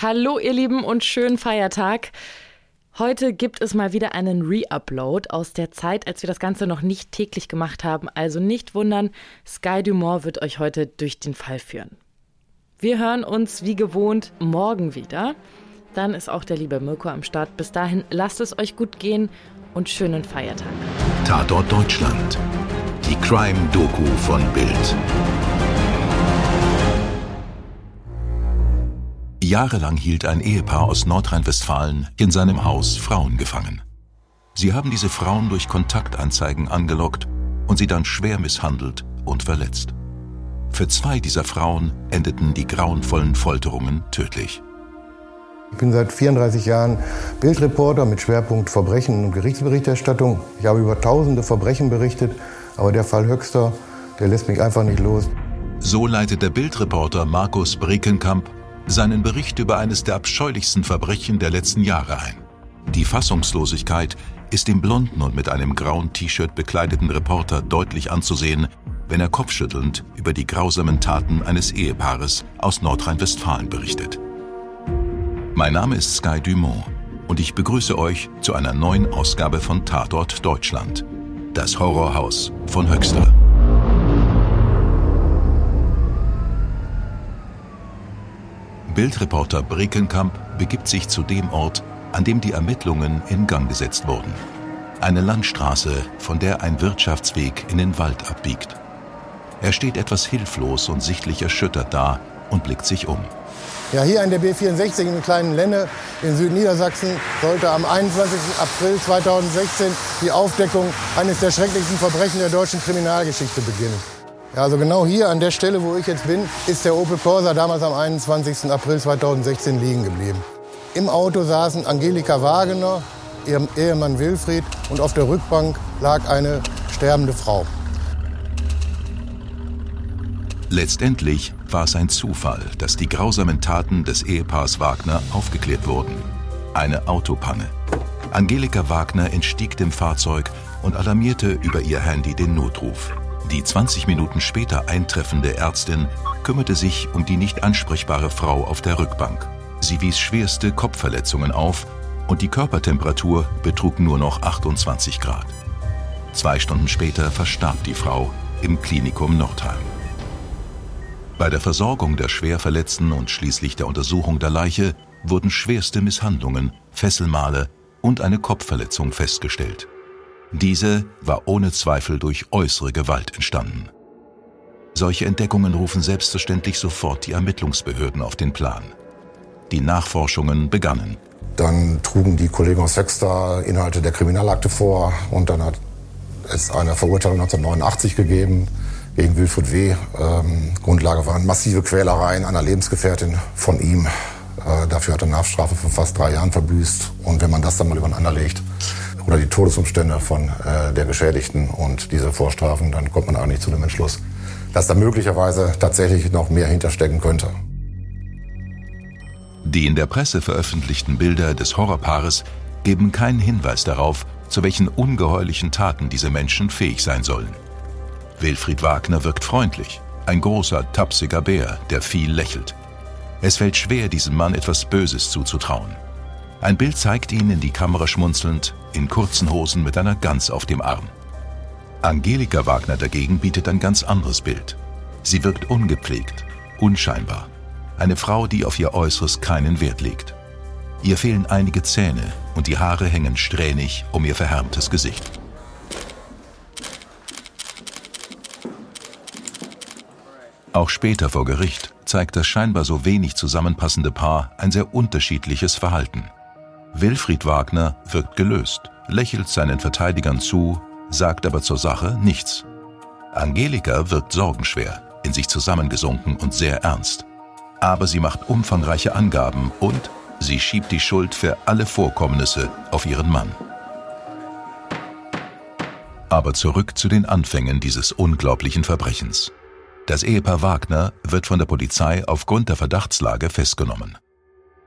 Hallo ihr Lieben und schönen Feiertag. Heute gibt es mal wieder einen Re-Upload aus der Zeit, als wir das Ganze noch nicht täglich gemacht haben. Also nicht wundern, Sky Dumont wird euch heute durch den Fall führen. Wir hören uns wie gewohnt morgen wieder. Dann ist auch der liebe Mirko am Start. Bis dahin lasst es euch gut gehen und schönen Feiertag. Tatort Deutschland. Die Crime-Doku von Bild. Jahrelang hielt ein Ehepaar aus Nordrhein-Westfalen in seinem Haus Frauen gefangen. Sie haben diese Frauen durch Kontaktanzeigen angelockt und sie dann schwer misshandelt und verletzt. Für zwei dieser Frauen endeten die grauenvollen Folterungen tödlich. Ich bin seit 34 Jahren Bildreporter mit Schwerpunkt Verbrechen und Gerichtsberichterstattung. Ich habe über tausende Verbrechen berichtet, aber der Fall Höxter, der lässt mich einfach nicht los. So leitet der Bildreporter Markus Brekenkamp seinen Bericht über eines der abscheulichsten Verbrechen der letzten Jahre ein. Die Fassungslosigkeit ist dem blonden und mit einem grauen T-Shirt bekleideten Reporter deutlich anzusehen, wenn er kopfschüttelnd über die grausamen Taten eines Ehepaares aus Nordrhein-Westfalen berichtet. Mein Name ist Sky Dumont und ich begrüße euch zu einer neuen Ausgabe von Tatort Deutschland. Das Horrorhaus von Höxter. Bildreporter Brekenkamp begibt sich zu dem Ort, an dem die Ermittlungen in Gang gesetzt wurden. Eine Landstraße, von der ein Wirtschaftsweg in den Wald abbiegt. Er steht etwas hilflos und sichtlich erschüttert da und blickt sich um. Ja, hier an der B64 in kleinen Lenne in Südniedersachsen sollte am 21. April 2016 die Aufdeckung eines der schrecklichsten Verbrechen der deutschen Kriminalgeschichte beginnen. Ja, also genau hier an der Stelle, wo ich jetzt bin, ist der Opel Corsa damals am 21. April 2016 liegen geblieben. Im Auto saßen Angelika Wagener, ihrem Ehemann Wilfried und auf der Rückbank lag eine sterbende Frau. Letztendlich war es ein Zufall, dass die grausamen Taten des Ehepaars Wagner aufgeklärt wurden. Eine Autopanne. Angelika Wagner entstieg dem Fahrzeug und alarmierte über ihr Handy den Notruf. Die 20 Minuten später eintreffende Ärztin kümmerte sich um die nicht ansprechbare Frau auf der Rückbank. Sie wies schwerste Kopfverletzungen auf und die Körpertemperatur betrug nur noch 28 Grad. Zwei Stunden später verstarb die Frau im Klinikum Nordheim. Bei der Versorgung der Schwerverletzten und schließlich der Untersuchung der Leiche wurden schwerste Misshandlungen, Fesselmale und eine Kopfverletzung festgestellt. Diese war ohne Zweifel durch äußere Gewalt entstanden. Solche Entdeckungen rufen selbstverständlich sofort die Ermittlungsbehörden auf den Plan. Die Nachforschungen begannen. Dann trugen die Kollegen aus Sexter Inhalte der Kriminalakte vor und dann hat es eine Verurteilung 1989 gegeben gegen Wilfried W. Ähm, Grundlage waren massive Quälereien einer Lebensgefährtin von ihm. Äh, dafür hat er eine Haftstrafe von fast drei Jahren verbüßt. Und wenn man das dann mal übereinander legt, oder die Todesumstände von äh, der Geschädigten und diese Vorstrafen, dann kommt man eigentlich zu dem Entschluss, dass da möglicherweise tatsächlich noch mehr hinterstecken könnte. Die in der Presse veröffentlichten Bilder des Horrorpaares geben keinen Hinweis darauf, zu welchen ungeheuerlichen Taten diese Menschen fähig sein sollen. Wilfried Wagner wirkt freundlich, ein großer, tapsiger Bär, der viel lächelt. Es fällt schwer, diesem Mann etwas Böses zuzutrauen. Ein Bild zeigt ihn in die Kamera schmunzelnd, in kurzen Hosen mit einer Gans auf dem Arm. Angelika Wagner dagegen bietet ein ganz anderes Bild. Sie wirkt ungepflegt, unscheinbar. Eine Frau, die auf ihr Äußeres keinen Wert legt. Ihr fehlen einige Zähne und die Haare hängen strähnig um ihr verhärmtes Gesicht. Auch später vor Gericht zeigt das scheinbar so wenig zusammenpassende Paar ein sehr unterschiedliches Verhalten. Wilfried Wagner wirkt gelöst, lächelt seinen Verteidigern zu, sagt aber zur Sache nichts. Angelika wirkt sorgenschwer, in sich zusammengesunken und sehr ernst. Aber sie macht umfangreiche Angaben und sie schiebt die Schuld für alle Vorkommnisse auf ihren Mann. Aber zurück zu den Anfängen dieses unglaublichen Verbrechens. Das Ehepaar Wagner wird von der Polizei aufgrund der Verdachtslage festgenommen.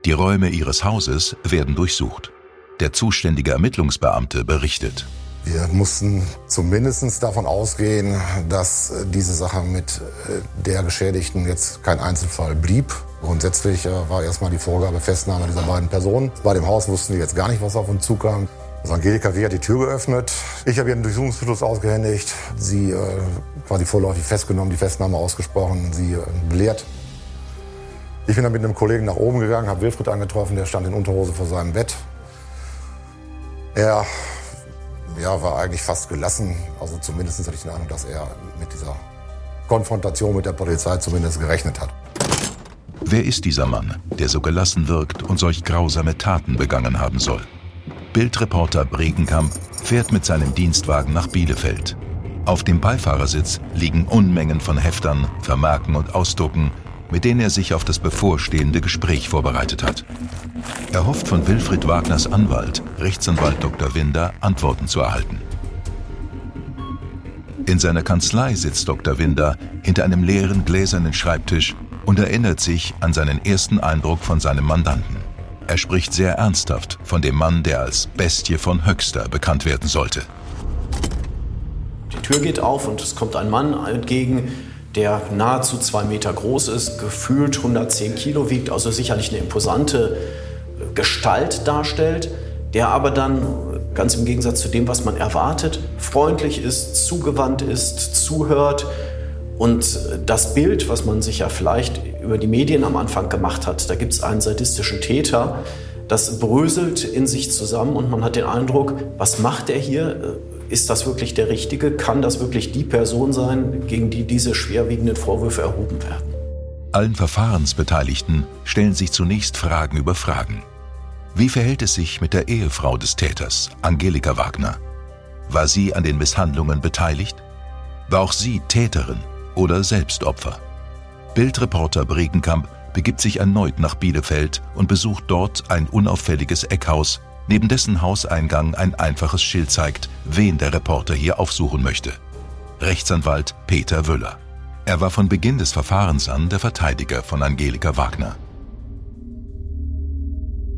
Die Räume ihres Hauses werden durchsucht. Der zuständige Ermittlungsbeamte berichtet. Wir mussten zumindest davon ausgehen, dass diese Sache mit der Geschädigten jetzt kein Einzelfall blieb. Grundsätzlich war erstmal die Vorgabe Festnahme dieser beiden Personen. Bei dem Haus wussten wir jetzt gar nicht, was auf uns zukam. Also Angelika W. hat die Tür geöffnet. Ich habe ihr einen Durchsuchungsbeschluss ausgehändigt. Sie äh, quasi vorläufig festgenommen, die Festnahme ausgesprochen, sie äh, belehrt. Ich bin dann mit einem Kollegen nach oben gegangen, habe Wilfried angetroffen, der stand in Unterhose vor seinem Bett. Er ja, war eigentlich fast gelassen. Also zumindest hatte ich den Eindruck, dass er mit dieser Konfrontation mit der Polizei zumindest gerechnet hat. Wer ist dieser Mann, der so gelassen wirkt und solch grausame Taten begangen haben soll? Bildreporter Bregenkamp fährt mit seinem Dienstwagen nach Bielefeld. Auf dem Beifahrersitz liegen Unmengen von Heftern, Vermerken und Ausdrucken, mit denen er sich auf das bevorstehende Gespräch vorbereitet hat. Er hofft von Wilfried Wagners Anwalt, Rechtsanwalt Dr. Winder, Antworten zu erhalten. In seiner Kanzlei sitzt Dr. Winder hinter einem leeren gläsernen Schreibtisch und erinnert sich an seinen ersten Eindruck von seinem Mandanten. Er spricht sehr ernsthaft von dem Mann, der als Bestie von Höxter bekannt werden sollte. Die Tür geht auf und es kommt ein Mann entgegen, der nahezu zwei Meter groß ist, gefühlt 110 Kilo wiegt, also sicherlich eine imposante Gestalt darstellt, der aber dann ganz im Gegensatz zu dem, was man erwartet, freundlich ist, zugewandt ist, zuhört und das Bild, was man sich ja vielleicht über die Medien am Anfang gemacht hat, da gibt es einen sadistischen Täter, das bröselt in sich zusammen und man hat den Eindruck, was macht er hier? Ist das wirklich der Richtige? Kann das wirklich die Person sein, gegen die diese schwerwiegenden Vorwürfe erhoben werden? Allen Verfahrensbeteiligten stellen sich zunächst Fragen über Fragen. Wie verhält es sich mit der Ehefrau des Täters, Angelika Wagner? War sie an den Misshandlungen beteiligt? War auch sie Täterin oder Selbstopfer? Bildreporter Bregenkamp begibt sich erneut nach Bielefeld und besucht dort ein unauffälliges Eckhaus, neben dessen Hauseingang ein einfaches Schild zeigt, wen der Reporter hier aufsuchen möchte. Rechtsanwalt Peter Wöller. Er war von Beginn des Verfahrens an der Verteidiger von Angelika Wagner.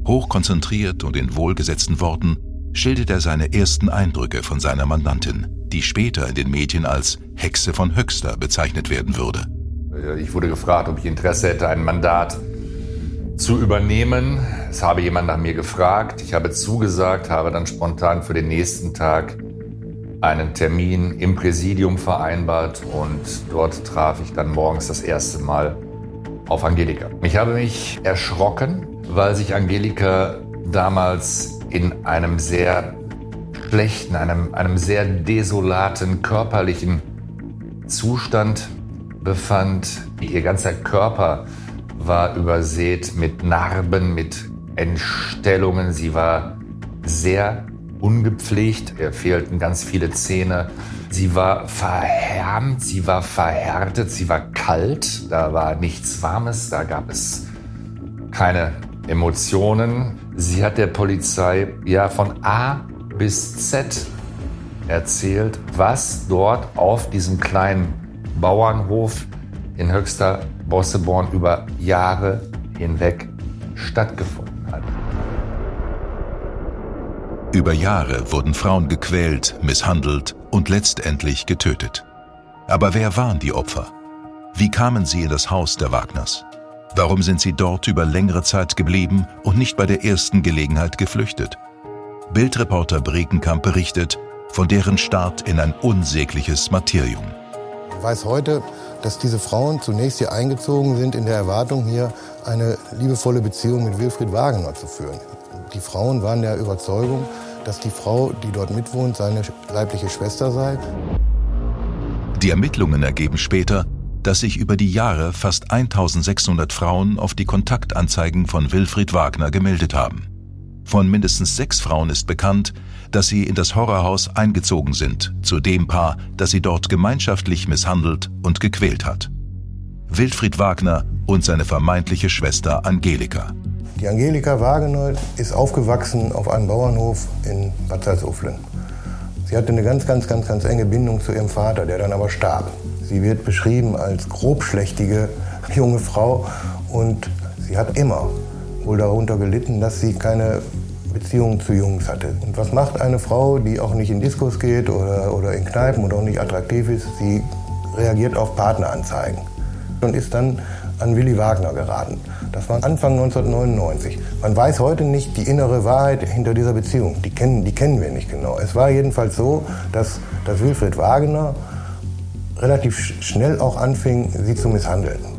Hochkonzentriert und in wohlgesetzten Worten schildert er seine ersten Eindrücke von seiner Mandantin, die später in den Medien als Hexe von Höxter bezeichnet werden würde. Ich wurde gefragt, ob ich Interesse hätte, ein Mandat zu übernehmen. Es habe jemand nach mir gefragt. Ich habe zugesagt, habe dann spontan für den nächsten Tag einen Termin im Präsidium vereinbart und dort traf ich dann morgens das erste Mal auf Angelika. Ich habe mich erschrocken, weil sich Angelika damals in einem sehr schlechten, einem, einem sehr desolaten körperlichen Zustand befand. Ihr ganzer Körper war übersät mit Narben, mit Entstellungen. Sie war sehr ungepflegt. Ihr fehlten ganz viele Zähne. Sie war verhärmt, sie war verhärtet, sie war kalt. Da war nichts Warmes, da gab es keine Emotionen. Sie hat der Polizei ja von A bis Z erzählt, was dort auf diesem kleinen Bauernhof in Höchster Bosseborn über Jahre hinweg stattgefunden hat. Über Jahre wurden Frauen gequält, misshandelt und letztendlich getötet. Aber wer waren die Opfer? Wie kamen sie in das Haus der Wagners? Warum sind sie dort über längere Zeit geblieben und nicht bei der ersten Gelegenheit geflüchtet? Bildreporter Bregenkamp berichtet von deren Start in ein unsägliches Martyrium. Ich weiß heute, dass diese Frauen zunächst hier eingezogen sind in der Erwartung, hier eine liebevolle Beziehung mit Wilfried Wagner zu führen. Die Frauen waren der Überzeugung, dass die Frau, die dort mitwohnt, seine leibliche Schwester sei. Die Ermittlungen ergeben später, dass sich über die Jahre fast 1600 Frauen auf die Kontaktanzeigen von Wilfried Wagner gemeldet haben. Von mindestens sechs Frauen ist bekannt, dass sie in das Horrorhaus eingezogen sind, zu dem Paar, das sie dort gemeinschaftlich misshandelt und gequält hat. Wilfried Wagner und seine vermeintliche Schwester Angelika. Die Angelika Wagner ist aufgewachsen auf einem Bauernhof in Bad Salzuflen. Sie hatte eine ganz, ganz, ganz, ganz enge Bindung zu ihrem Vater, der dann aber starb. Sie wird beschrieben als grobschlächtige junge Frau und sie hat immer wohl darunter gelitten, dass sie keine Beziehungen zu Jungs hatte. Und was macht eine Frau, die auch nicht in Diskos geht oder, oder in Kneipen und auch nicht attraktiv ist? Sie reagiert auf Partneranzeigen und ist dann an Willy Wagner geraten. Das war Anfang 1999. Man weiß heute nicht die innere Wahrheit hinter dieser Beziehung. Die kennen, die kennen wir nicht genau. Es war jedenfalls so, dass, dass Wilfried Wagner relativ schnell auch anfing, sie zu misshandeln.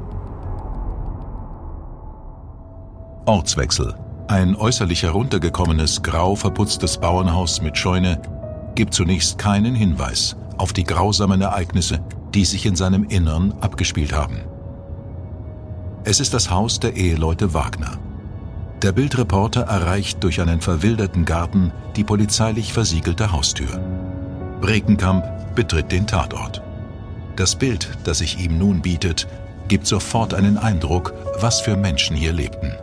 Ortswechsel. Ein äußerlich heruntergekommenes, grau verputztes Bauernhaus mit Scheune gibt zunächst keinen Hinweis auf die grausamen Ereignisse, die sich in seinem Innern abgespielt haben. Es ist das Haus der Eheleute Wagner. Der Bildreporter erreicht durch einen verwilderten Garten die polizeilich versiegelte Haustür. Brekenkamp betritt den Tatort. Das Bild, das sich ihm nun bietet, gibt sofort einen Eindruck, was für Menschen hier lebten.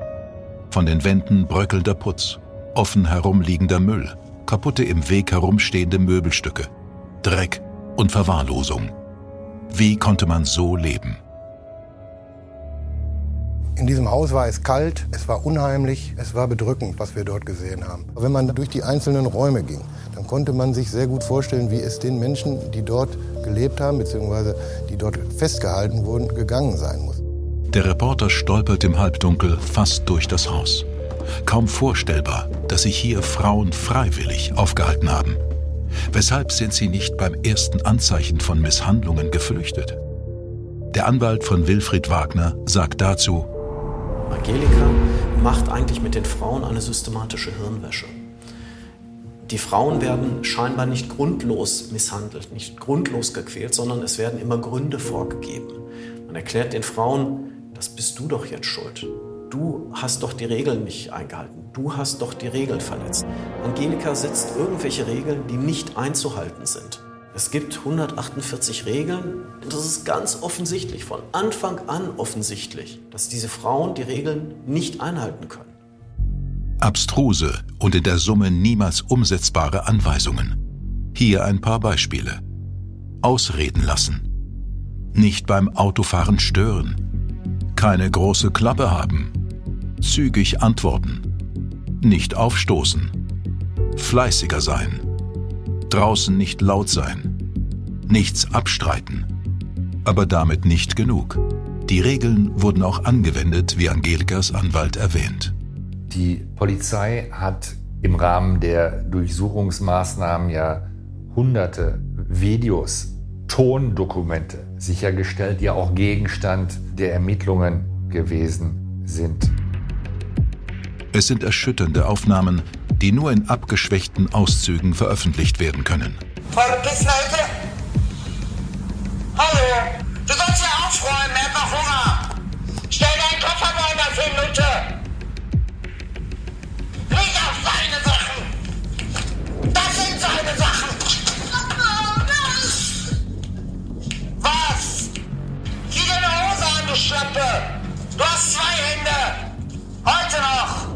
Von den Wänden bröckelnder Putz, offen herumliegender Müll, kaputte im Weg herumstehende Möbelstücke, Dreck und Verwahrlosung. Wie konnte man so leben? In diesem Haus war es kalt, es war unheimlich, es war bedrückend, was wir dort gesehen haben. Wenn man durch die einzelnen Räume ging, dann konnte man sich sehr gut vorstellen, wie es den Menschen, die dort gelebt haben, beziehungsweise die dort festgehalten wurden, gegangen sein muss. Der Reporter stolpert im Halbdunkel fast durch das Haus. Kaum vorstellbar, dass sich hier Frauen freiwillig aufgehalten haben. Weshalb sind sie nicht beim ersten Anzeichen von Misshandlungen geflüchtet? Der Anwalt von Wilfried Wagner sagt dazu, Angelika macht eigentlich mit den Frauen eine systematische Hirnwäsche. Die Frauen werden scheinbar nicht grundlos misshandelt, nicht grundlos gequält, sondern es werden immer Gründe vorgegeben. Man erklärt den Frauen, das bist du doch jetzt schuld. Du hast doch die Regeln nicht eingehalten. Du hast doch die Regeln verletzt. Angelika setzt irgendwelche Regeln, die nicht einzuhalten sind. Es gibt 148 Regeln und das ist ganz offensichtlich, von Anfang an offensichtlich, dass diese Frauen die Regeln nicht einhalten können. Abstruse und in der Summe niemals umsetzbare Anweisungen. Hier ein paar Beispiele. Ausreden lassen. Nicht beim Autofahren stören keine große Klappe haben. Zügig antworten. Nicht aufstoßen. Fleißiger sein. Draußen nicht laut sein. Nichts abstreiten. Aber damit nicht genug. Die Regeln wurden auch angewendet, wie Angelikas Anwalt erwähnt. Die Polizei hat im Rahmen der Durchsuchungsmaßnahmen ja hunderte Videos Tondokumente sichergestellt, die auch Gegenstand der Ermittlungen gewesen sind. Es sind erschütternde Aufnahmen, die nur in abgeschwächten Auszügen veröffentlicht werden können. Vergiss Leute! Hallo! Du sollst ja aufräumen, er hat noch Hunger! Hast zwei Hände! Heute noch!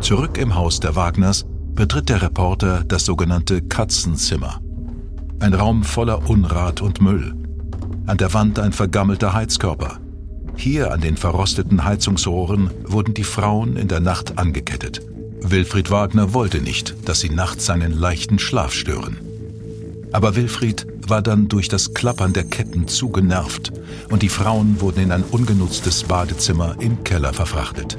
Zurück im Haus der Wagners betritt der Reporter das sogenannte Katzenzimmer. Ein Raum voller Unrat und Müll. An der Wand ein vergammelter Heizkörper. Hier an den verrosteten Heizungsrohren wurden die Frauen in der Nacht angekettet. Wilfried Wagner wollte nicht, dass sie nachts seinen leichten Schlaf stören. Aber Wilfried war dann durch das Klappern der Ketten zu genervt und die Frauen wurden in ein ungenutztes Badezimmer im Keller verfrachtet.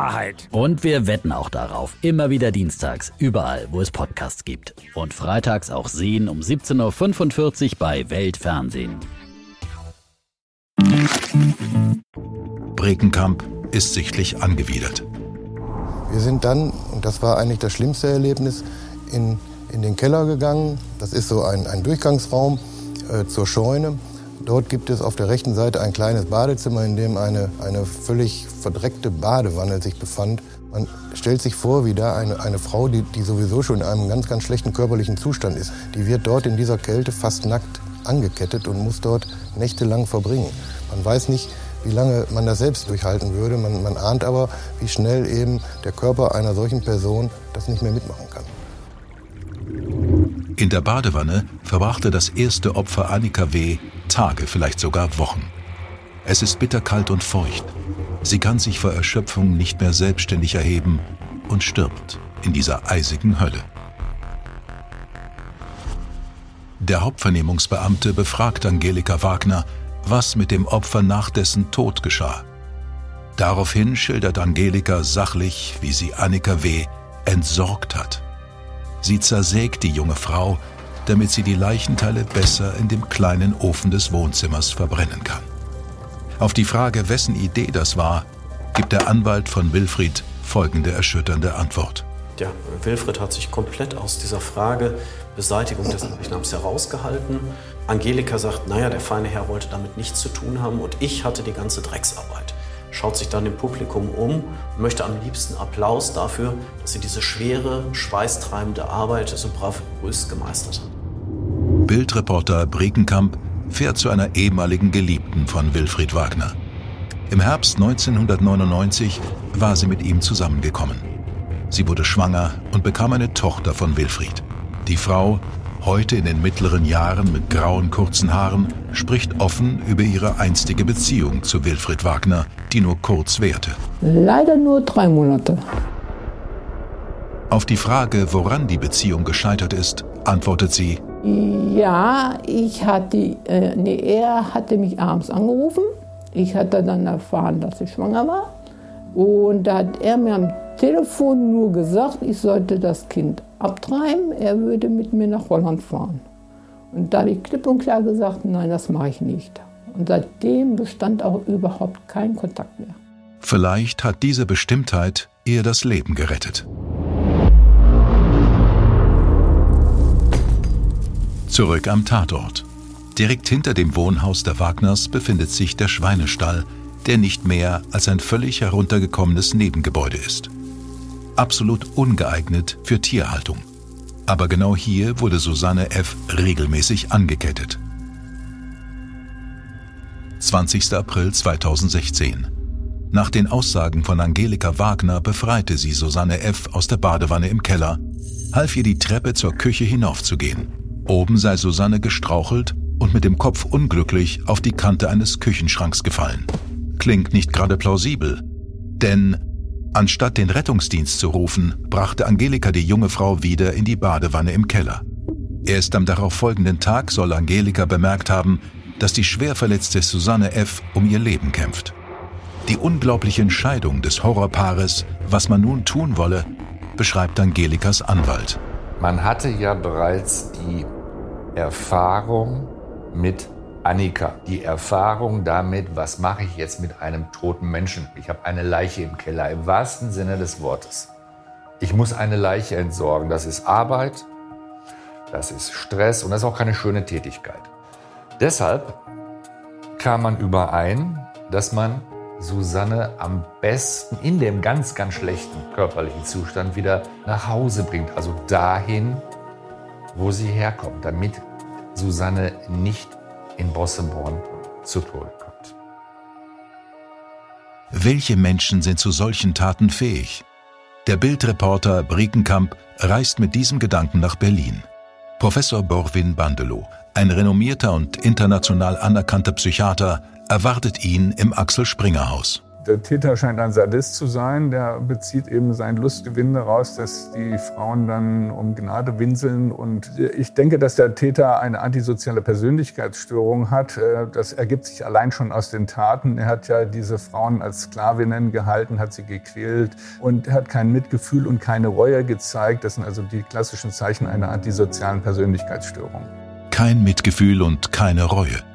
Wahrheit. Und wir wetten auch darauf. Immer wieder dienstags, überall, wo es Podcasts gibt. Und freitags auch sehen um 17.45 Uhr bei Weltfernsehen. Brekenkamp ist sichtlich angewidert. Wir sind dann, und das war eigentlich das schlimmste Erlebnis, in, in den Keller gegangen. Das ist so ein, ein Durchgangsraum äh, zur Scheune. Dort gibt es auf der rechten Seite ein kleines Badezimmer, in dem eine, eine völlig verdreckte Badewanne sich befand. Man stellt sich vor, wie da eine, eine Frau, die, die sowieso schon in einem ganz, ganz schlechten körperlichen Zustand ist, die wird dort in dieser Kälte fast nackt angekettet und muss dort nächtelang verbringen. Man weiß nicht, wie lange man das selbst durchhalten würde. Man, man ahnt aber, wie schnell eben der Körper einer solchen Person das nicht mehr mitmachen kann. In der Badewanne verbrachte das erste Opfer Annika W. Tage, vielleicht sogar Wochen. Es ist bitterkalt und feucht. Sie kann sich vor Erschöpfung nicht mehr selbstständig erheben und stirbt in dieser eisigen Hölle. Der Hauptvernehmungsbeamte befragt Angelika Wagner, was mit dem Opfer nach dessen Tod geschah. Daraufhin schildert Angelika sachlich, wie sie Annika W. entsorgt hat. Sie zersägt die junge Frau, damit sie die Leichenteile besser in dem kleinen Ofen des Wohnzimmers verbrennen kann. Auf die Frage, wessen Idee das war, gibt der Anwalt von Wilfried folgende erschütternde Antwort. Ja, Wilfried hat sich komplett aus dieser Frage Beseitigung des Leichnams herausgehalten. Angelika sagt, naja, der feine Herr wollte damit nichts zu tun haben und ich hatte die ganze Drecksarbeit. Schaut sich dann im Publikum um und möchte am liebsten Applaus dafür, dass sie diese schwere, schweißtreibende Arbeit so bravourös gemeistert hat. Bildreporter Brekenkamp fährt zu einer ehemaligen Geliebten von Wilfried Wagner. Im Herbst 1999 war sie mit ihm zusammengekommen. Sie wurde schwanger und bekam eine Tochter von Wilfried. Die Frau, heute in den mittleren Jahren mit grauen kurzen Haaren, spricht offen über ihre einstige Beziehung zu Wilfried Wagner, die nur kurz währte. Leider nur drei Monate. Auf die Frage, woran die Beziehung gescheitert ist, antwortet sie, ja, ich hatte, äh, nee, er hatte mich abends angerufen. Ich hatte dann erfahren, dass ich schwanger war. Und da hat er mir am Telefon nur gesagt, ich sollte das Kind abtreiben. Er würde mit mir nach Holland fahren. Und da habe ich klipp und klar gesagt, nein, das mache ich nicht. Und seitdem bestand auch überhaupt kein Kontakt mehr. Vielleicht hat diese Bestimmtheit ihr das Leben gerettet. Zurück am Tatort. Direkt hinter dem Wohnhaus der Wagners befindet sich der Schweinestall, der nicht mehr als ein völlig heruntergekommenes Nebengebäude ist. Absolut ungeeignet für Tierhaltung. Aber genau hier wurde Susanne F. regelmäßig angekettet. 20. April 2016. Nach den Aussagen von Angelika Wagner befreite sie Susanne F. aus der Badewanne im Keller, half ihr die Treppe zur Küche hinaufzugehen. Oben sei Susanne gestrauchelt und mit dem Kopf unglücklich auf die Kante eines Küchenschranks gefallen. Klingt nicht gerade plausibel, denn anstatt den Rettungsdienst zu rufen, brachte Angelika die junge Frau wieder in die Badewanne im Keller. Erst am darauffolgenden Tag soll Angelika bemerkt haben, dass die schwer verletzte Susanne F. um ihr Leben kämpft. Die unglaubliche Entscheidung des Horrorpaares, was man nun tun wolle, beschreibt Angelikas Anwalt. Man hatte ja bereits die Erfahrung mit Annika, die Erfahrung damit, was mache ich jetzt mit einem toten Menschen. Ich habe eine Leiche im Keller, im wahrsten Sinne des Wortes. Ich muss eine Leiche entsorgen. Das ist Arbeit, das ist Stress und das ist auch keine schöne Tätigkeit. Deshalb kam man überein, dass man Susanne am besten in dem ganz, ganz schlechten körperlichen Zustand wieder nach Hause bringt. Also dahin, wo sie herkommt, damit Susanne nicht in Bossenborn zu Tode kommt. Welche Menschen sind zu solchen Taten fähig? Der Bildreporter Brekenkamp reist mit diesem Gedanken nach Berlin. Professor Borwin Bandelow, ein renommierter und international anerkannter Psychiater, erwartet ihn im Axel Springer Haus. Der Täter scheint ein Sadist zu sein. Der bezieht eben sein Lustgewinn daraus, dass die Frauen dann um Gnade winseln. Und ich denke, dass der Täter eine antisoziale Persönlichkeitsstörung hat. Äh, das ergibt sich allein schon aus den Taten. Er hat ja diese Frauen als Sklavinnen gehalten, hat sie gequält und hat kein Mitgefühl und keine Reue gezeigt. Das sind also die klassischen Zeichen einer antisozialen Persönlichkeitsstörung. Kein Mitgefühl und keine Reue.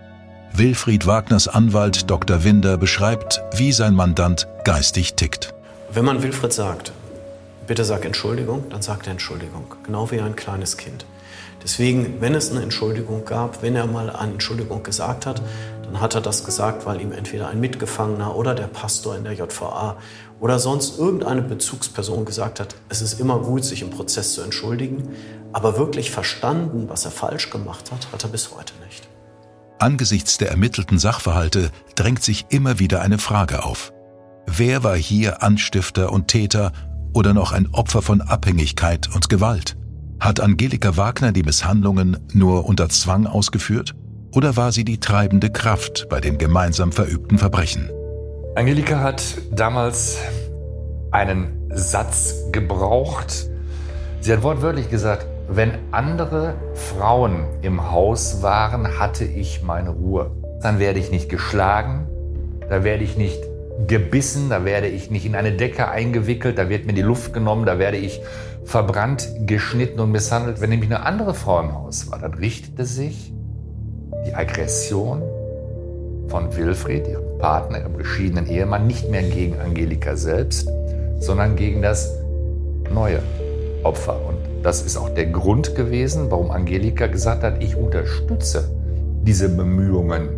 Wilfried Wagners Anwalt Dr. Winder beschreibt, wie sein Mandant geistig tickt. Wenn man Wilfried sagt, bitte sag Entschuldigung, dann sagt er Entschuldigung, genau wie ein kleines Kind. Deswegen, wenn es eine Entschuldigung gab, wenn er mal eine Entschuldigung gesagt hat, dann hat er das gesagt, weil ihm entweder ein Mitgefangener oder der Pastor in der JVA oder sonst irgendeine Bezugsperson gesagt hat, es ist immer gut, sich im Prozess zu entschuldigen, aber wirklich verstanden, was er falsch gemacht hat, hat er bis heute nicht. Angesichts der ermittelten Sachverhalte drängt sich immer wieder eine Frage auf. Wer war hier Anstifter und Täter oder noch ein Opfer von Abhängigkeit und Gewalt? Hat Angelika Wagner die Misshandlungen nur unter Zwang ausgeführt? Oder war sie die treibende Kraft bei den gemeinsam verübten Verbrechen? Angelika hat damals einen Satz gebraucht. Sie hat wortwörtlich gesagt, wenn andere Frauen im Haus waren, hatte ich meine Ruhe. Dann werde ich nicht geschlagen, da werde ich nicht gebissen, da werde ich nicht in eine Decke eingewickelt, da wird mir die Luft genommen, da werde ich verbrannt, geschnitten und misshandelt. Wenn nämlich eine andere Frau im Haus war, dann richtete sich die Aggression von Wilfried, ihrem Partner, ihrem geschiedenen Ehemann, nicht mehr gegen Angelika selbst, sondern gegen das neue Opfer. Und das ist auch der Grund gewesen, warum Angelika gesagt hat, ich unterstütze diese Bemühungen,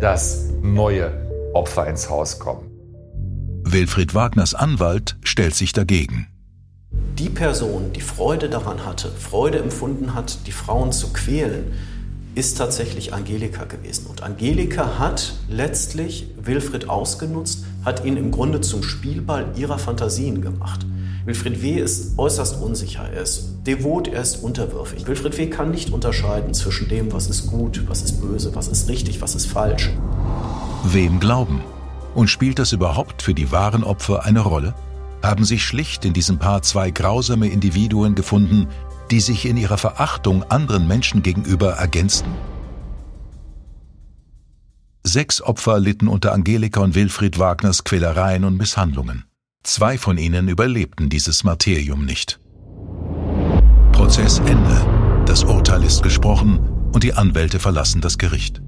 dass neue Opfer ins Haus kommen. Wilfried Wagners Anwalt stellt sich dagegen. Die Person, die Freude daran hatte, Freude empfunden hat, die Frauen zu quälen, ist tatsächlich Angelika gewesen. Und Angelika hat letztlich Wilfried ausgenutzt, hat ihn im Grunde zum Spielball ihrer Fantasien gemacht. Wilfried W. ist äußerst unsicher, er ist devot, er ist unterwürfig. Wilfried W. kann nicht unterscheiden zwischen dem, was ist gut, was ist böse, was ist richtig, was ist falsch. Wem glauben? Und spielt das überhaupt für die wahren Opfer eine Rolle? Haben sich schlicht in diesem Paar zwei grausame Individuen gefunden, die sich in ihrer Verachtung anderen Menschen gegenüber ergänzten? Sechs Opfer litten unter Angelika und Wilfried Wagners Quälereien und Misshandlungen. Zwei von ihnen überlebten dieses Martyrium nicht. Prozessende. Das Urteil ist gesprochen und die Anwälte verlassen das Gericht.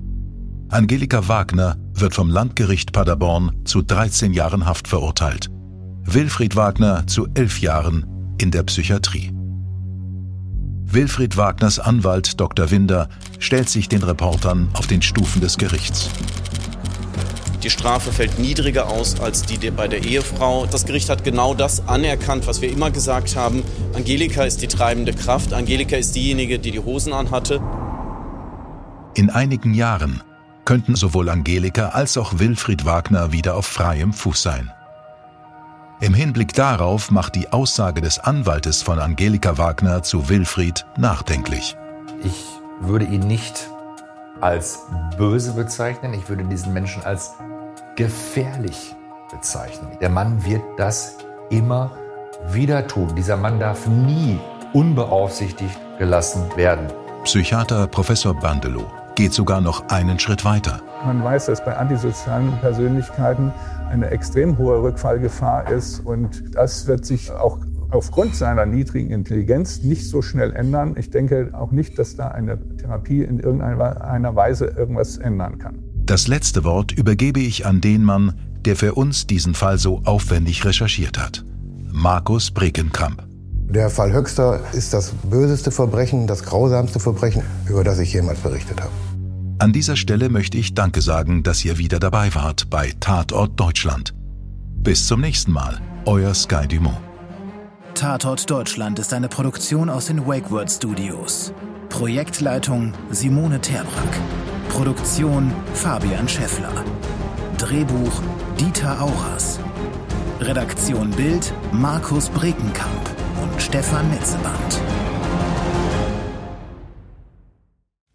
Angelika Wagner wird vom Landgericht Paderborn zu 13 Jahren Haft verurteilt. Wilfried Wagner zu 11 Jahren in der Psychiatrie. Wilfried Wagners Anwalt Dr. Winder stellt sich den Reportern auf den Stufen des Gerichts. Die Strafe fällt niedriger aus als die bei der Ehefrau. Das Gericht hat genau das anerkannt, was wir immer gesagt haben. Angelika ist die treibende Kraft. Angelika ist diejenige, die die Hosen anhatte. In einigen Jahren könnten sowohl Angelika als auch Wilfried Wagner wieder auf freiem Fuß sein. Im Hinblick darauf macht die Aussage des Anwaltes von Angelika Wagner zu Wilfried nachdenklich. Ich würde ihn nicht als böse bezeichnen, ich würde diesen Menschen als gefährlich bezeichnen. Der Mann wird das immer wieder tun. Dieser Mann darf nie unbeaufsichtigt gelassen werden. Psychiater Professor Bandelow geht sogar noch einen Schritt weiter. Man weiß, dass bei antisozialen Persönlichkeiten eine extrem hohe Rückfallgefahr ist und das wird sich auch aufgrund seiner niedrigen Intelligenz nicht so schnell ändern. Ich denke auch nicht, dass da eine Therapie in irgendeiner Weise irgendwas ändern kann. Das letzte Wort übergebe ich an den Mann, der für uns diesen Fall so aufwendig recherchiert hat. Markus Brekenkamp. Der Fall Höxter ist das böseste Verbrechen, das grausamste Verbrechen, über das ich jemals berichtet habe. An dieser Stelle möchte ich Danke sagen, dass ihr wieder dabei wart bei Tatort Deutschland. Bis zum nächsten Mal, euer Sky Dumont. Tatort Deutschland ist eine Produktion aus den WakeWord Studios. Projektleitung Simone Terbrack. Produktion Fabian Scheffler. Drehbuch Dieter Auras. Redaktion Bild Markus Brekenkamp und Stefan Netzeband.